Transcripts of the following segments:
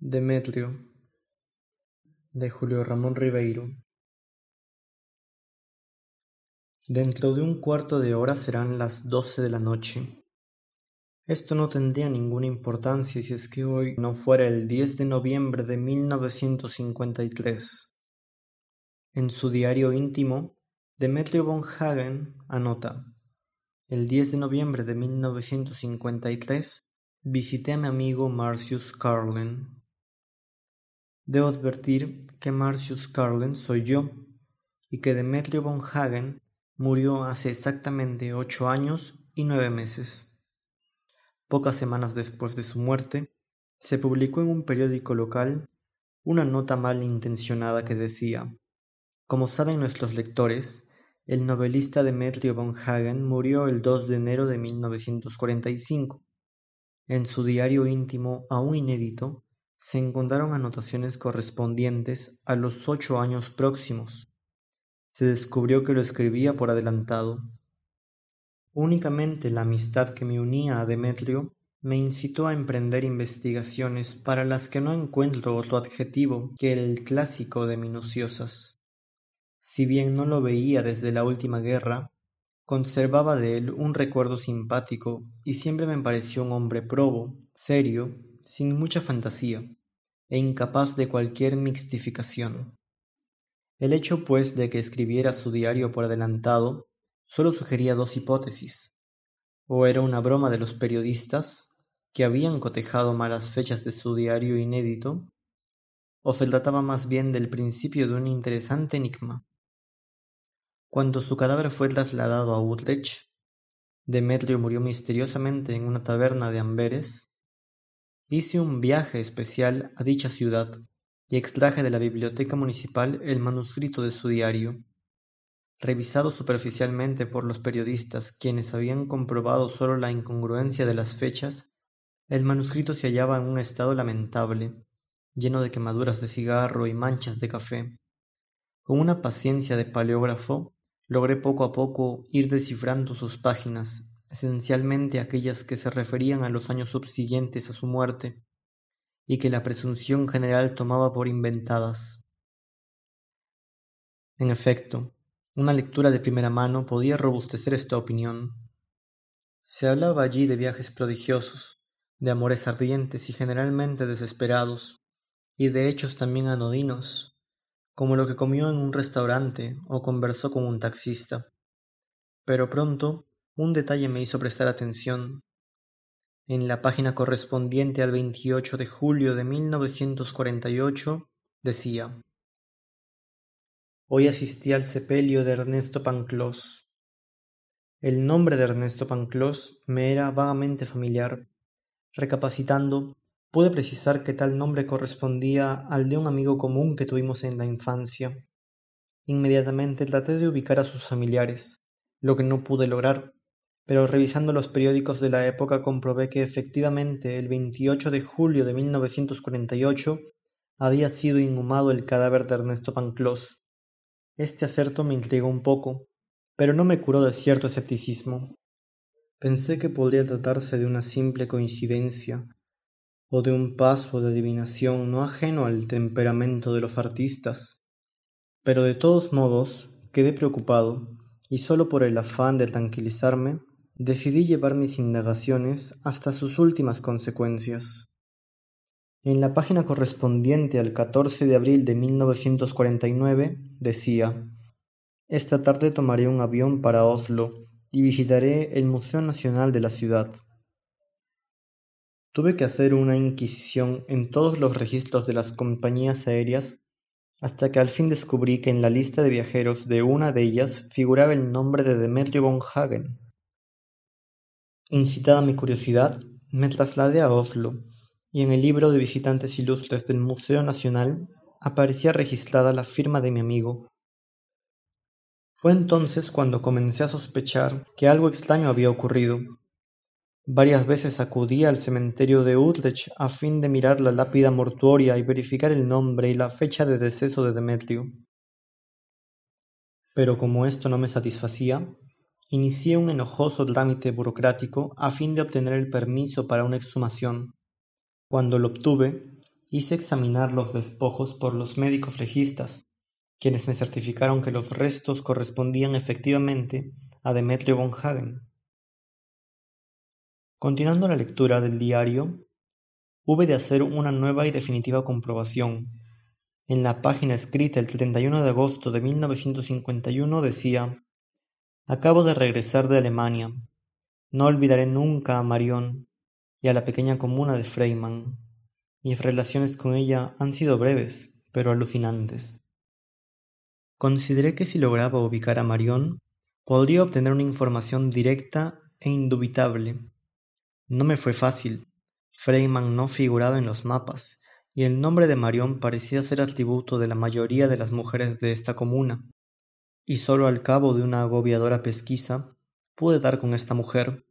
Demetrio de Julio Ramón Ribeiro Dentro de un cuarto de hora serán las doce de la noche. Esto no tendría ninguna importancia si es que hoy no fuera el 10 de noviembre de 1953. En su diario íntimo, Demetrio von Hagen anota: El 10 de noviembre de 1953 visité a mi amigo Marcius Carlen. Debo advertir que Marcius Carlen soy yo, y que Demetrio von Hagen murió hace exactamente ocho años y nueve meses. Pocas semanas después de su muerte, se publicó en un periódico local una nota mal intencionada que decía, como saben nuestros lectores, el novelista Demetrio von Hagen murió el 2 de enero de 1945. En su diario íntimo, aún inédito, se encontraron anotaciones correspondientes a los ocho años próximos. Se descubrió que lo escribía por adelantado. Únicamente la amistad que me unía a Demetrio me incitó a emprender investigaciones para las que no encuentro otro adjetivo que el clásico de minuciosas. Si bien no lo veía desde la última guerra, conservaba de él un recuerdo simpático y siempre me pareció un hombre probo, serio sin mucha fantasía, e incapaz de cualquier mixtificación. El hecho, pues, de que escribiera su diario por adelantado, sólo sugería dos hipótesis. O era una broma de los periodistas, que habían cotejado malas fechas de su diario inédito, o se trataba más bien del principio de un interesante enigma. Cuando su cadáver fue trasladado a Utrecht, Demetrio murió misteriosamente en una taberna de Amberes, Hice un viaje especial a dicha ciudad y extraje de la biblioteca municipal el manuscrito de su diario. Revisado superficialmente por los periodistas quienes habían comprobado solo la incongruencia de las fechas, el manuscrito se hallaba en un estado lamentable, lleno de quemaduras de cigarro y manchas de café. Con una paciencia de paleógrafo, logré poco a poco ir descifrando sus páginas esencialmente aquellas que se referían a los años subsiguientes a su muerte, y que la presunción general tomaba por inventadas. En efecto, una lectura de primera mano podía robustecer esta opinión. Se hablaba allí de viajes prodigiosos, de amores ardientes y generalmente desesperados, y de hechos también anodinos, como lo que comió en un restaurante o conversó con un taxista. Pero pronto un detalle me hizo prestar atención. En la página correspondiente al 28 de julio de 1948 decía Hoy asistí al sepelio de Ernesto Panclós. El nombre de Ernesto Panclós me era vagamente familiar. Recapacitando, pude precisar que tal nombre correspondía al de un amigo común que tuvimos en la infancia. Inmediatamente traté de ubicar a sus familiares, lo que no pude lograr pero revisando los periódicos de la época comprobé que efectivamente el 28 de julio de 1948 había sido inhumado el cadáver de Ernesto Panclós. Este acerto me intrigó un poco, pero no me curó de cierto escepticismo. Pensé que podría tratarse de una simple coincidencia, o de un paso de adivinación no ajeno al temperamento de los artistas. Pero de todos modos quedé preocupado, y solo por el afán de tranquilizarme decidí llevar mis indagaciones hasta sus últimas consecuencias. En la página correspondiente al 14 de abril de 1949 decía, Esta tarde tomaré un avión para Oslo y visitaré el Museo Nacional de la ciudad. Tuve que hacer una inquisición en todos los registros de las compañías aéreas hasta que al fin descubrí que en la lista de viajeros de una de ellas figuraba el nombre de Demetrio von Hagen. Incitada mi curiosidad, me trasladé a Oslo, y en el libro de visitantes ilustres del Museo Nacional aparecía registrada la firma de mi amigo. Fue entonces cuando comencé a sospechar que algo extraño había ocurrido. Varias veces acudí al cementerio de Utrecht a fin de mirar la lápida mortuoria y verificar el nombre y la fecha de deceso de Demetrio. Pero como esto no me satisfacía, Inicié un enojoso trámite burocrático a fin de obtener el permiso para una exhumación. Cuando lo obtuve, hice examinar los despojos por los médicos legistas, quienes me certificaron que los restos correspondían efectivamente a Demetrio von Hagen. Continuando la lectura del diario, hube de hacer una nueva y definitiva comprobación. En la página escrita el 31 de agosto de 1951 decía, Acabo de regresar de Alemania. No olvidaré nunca a Marion y a la pequeña comuna de Freimann. Mis relaciones con ella han sido breves, pero alucinantes. Consideré que si lograba ubicar a Marion, podría obtener una información directa e indubitable. No me fue fácil. Freiman no figuraba en los mapas, y el nombre de Marion parecía ser atributo de la mayoría de las mujeres de esta comuna. Y solo al cabo de una agobiadora pesquisa pude dar con esta mujer.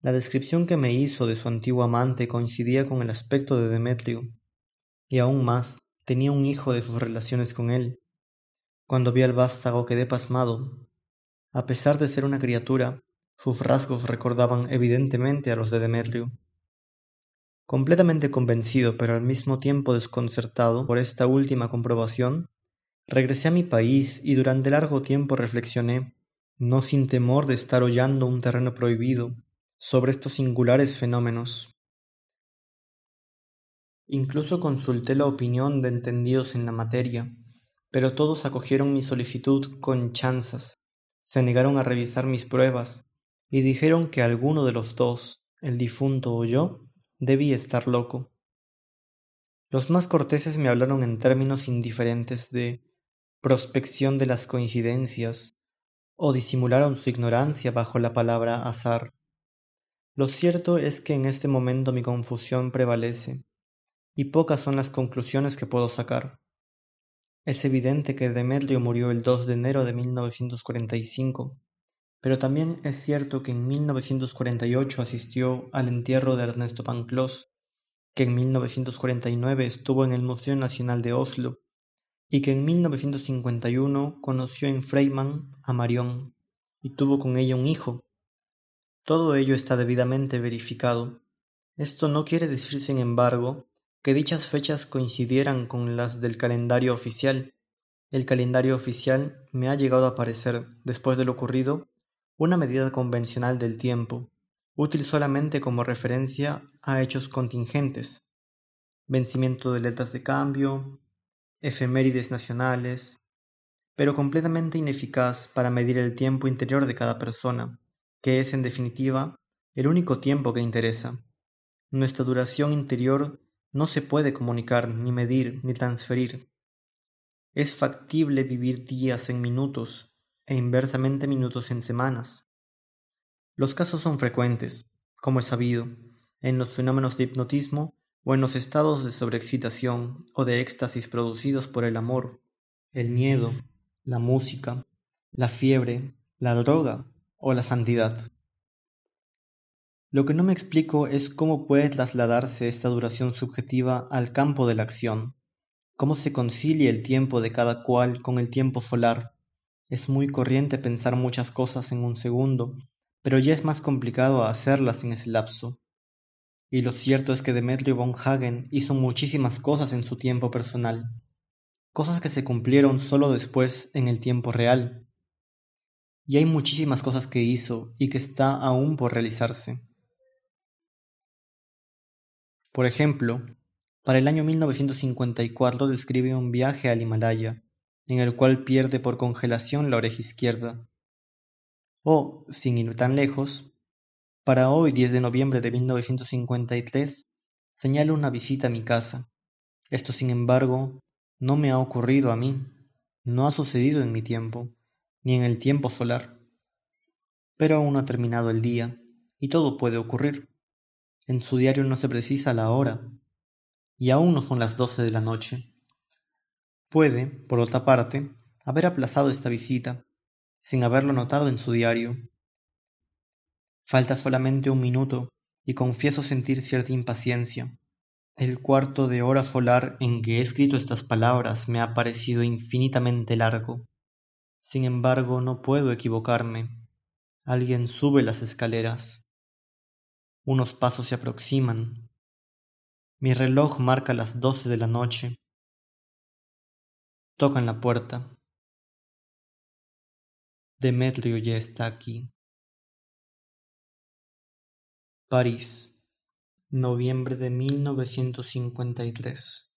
La descripción que me hizo de su antiguo amante coincidía con el aspecto de Demetrio, y aún más, tenía un hijo de sus relaciones con él. Cuando vi al vástago quedé pasmado. A pesar de ser una criatura, sus rasgos recordaban evidentemente a los de Demetrio. Completamente convencido, pero al mismo tiempo desconcertado por esta última comprobación, regresé a mi país y durante largo tiempo reflexioné, no sin temor de estar hollando un terreno prohibido, sobre estos singulares fenómenos. Incluso consulté la opinión de entendidos en la materia, pero todos acogieron mi solicitud con chanzas, se negaron a revisar mis pruebas y dijeron que alguno de los dos, el difunto o yo, debía estar loco. Los más corteses me hablaron en términos indiferentes de prospección de las coincidencias o disimularon su ignorancia bajo la palabra azar. Lo cierto es que en este momento mi confusión prevalece y pocas son las conclusiones que puedo sacar. Es evidente que Demetrio murió el 2 de enero de 1945, pero también es cierto que en 1948 asistió al entierro de Ernesto Panclós, que en 1949 estuvo en el Museo Nacional de Oslo y que en 1951 conoció en Freimann a Marion y tuvo con ella un hijo. Todo ello está debidamente verificado. Esto no quiere decir, sin embargo, que dichas fechas coincidieran con las del calendario oficial. El calendario oficial me ha llegado a parecer, después de lo ocurrido, una medida convencional del tiempo, útil solamente como referencia a hechos contingentes, vencimiento de letras de cambio, efemérides nacionales, pero completamente ineficaz para medir el tiempo interior de cada persona, que es en definitiva el único tiempo que interesa. Nuestra duración interior no se puede comunicar, ni medir, ni transferir. Es factible vivir días en minutos e inversamente minutos en semanas. Los casos son frecuentes, como es sabido, en los fenómenos de hipnotismo o en los estados de sobreexcitación o de éxtasis producidos por el amor, el miedo, la música, la fiebre, la droga o la santidad. Lo que no me explico es cómo puede trasladarse esta duración subjetiva al campo de la acción, cómo se concilia el tiempo de cada cual con el tiempo solar. Es muy corriente pensar muchas cosas en un segundo, pero ya es más complicado hacerlas en ese lapso. Y lo cierto es que Demetrio von Hagen hizo muchísimas cosas en su tiempo personal, cosas que se cumplieron solo después en el tiempo real. Y hay muchísimas cosas que hizo y que está aún por realizarse. Por ejemplo, para el año 1954 describe un viaje al Himalaya, en el cual pierde por congelación la oreja izquierda. O, sin ir tan lejos, para hoy 10 de noviembre de 1953 señala una visita a mi casa. Esto, sin embargo, no me ha ocurrido a mí, no ha sucedido en mi tiempo, ni en el tiempo solar. Pero aún no ha terminado el día, y todo puede ocurrir. En su diario no se precisa la hora, y aún no son las doce de la noche. Puede, por otra parte, haber aplazado esta visita, sin haberlo notado en su diario. Falta solamente un minuto, y confieso sentir cierta impaciencia. El cuarto de hora solar en que he escrito estas palabras me ha parecido infinitamente largo. Sin embargo, no puedo equivocarme. Alguien sube las escaleras. Unos pasos se aproximan. Mi reloj marca las doce de la noche. Tocan la puerta. Demetrio ya está aquí. París, noviembre de 1953.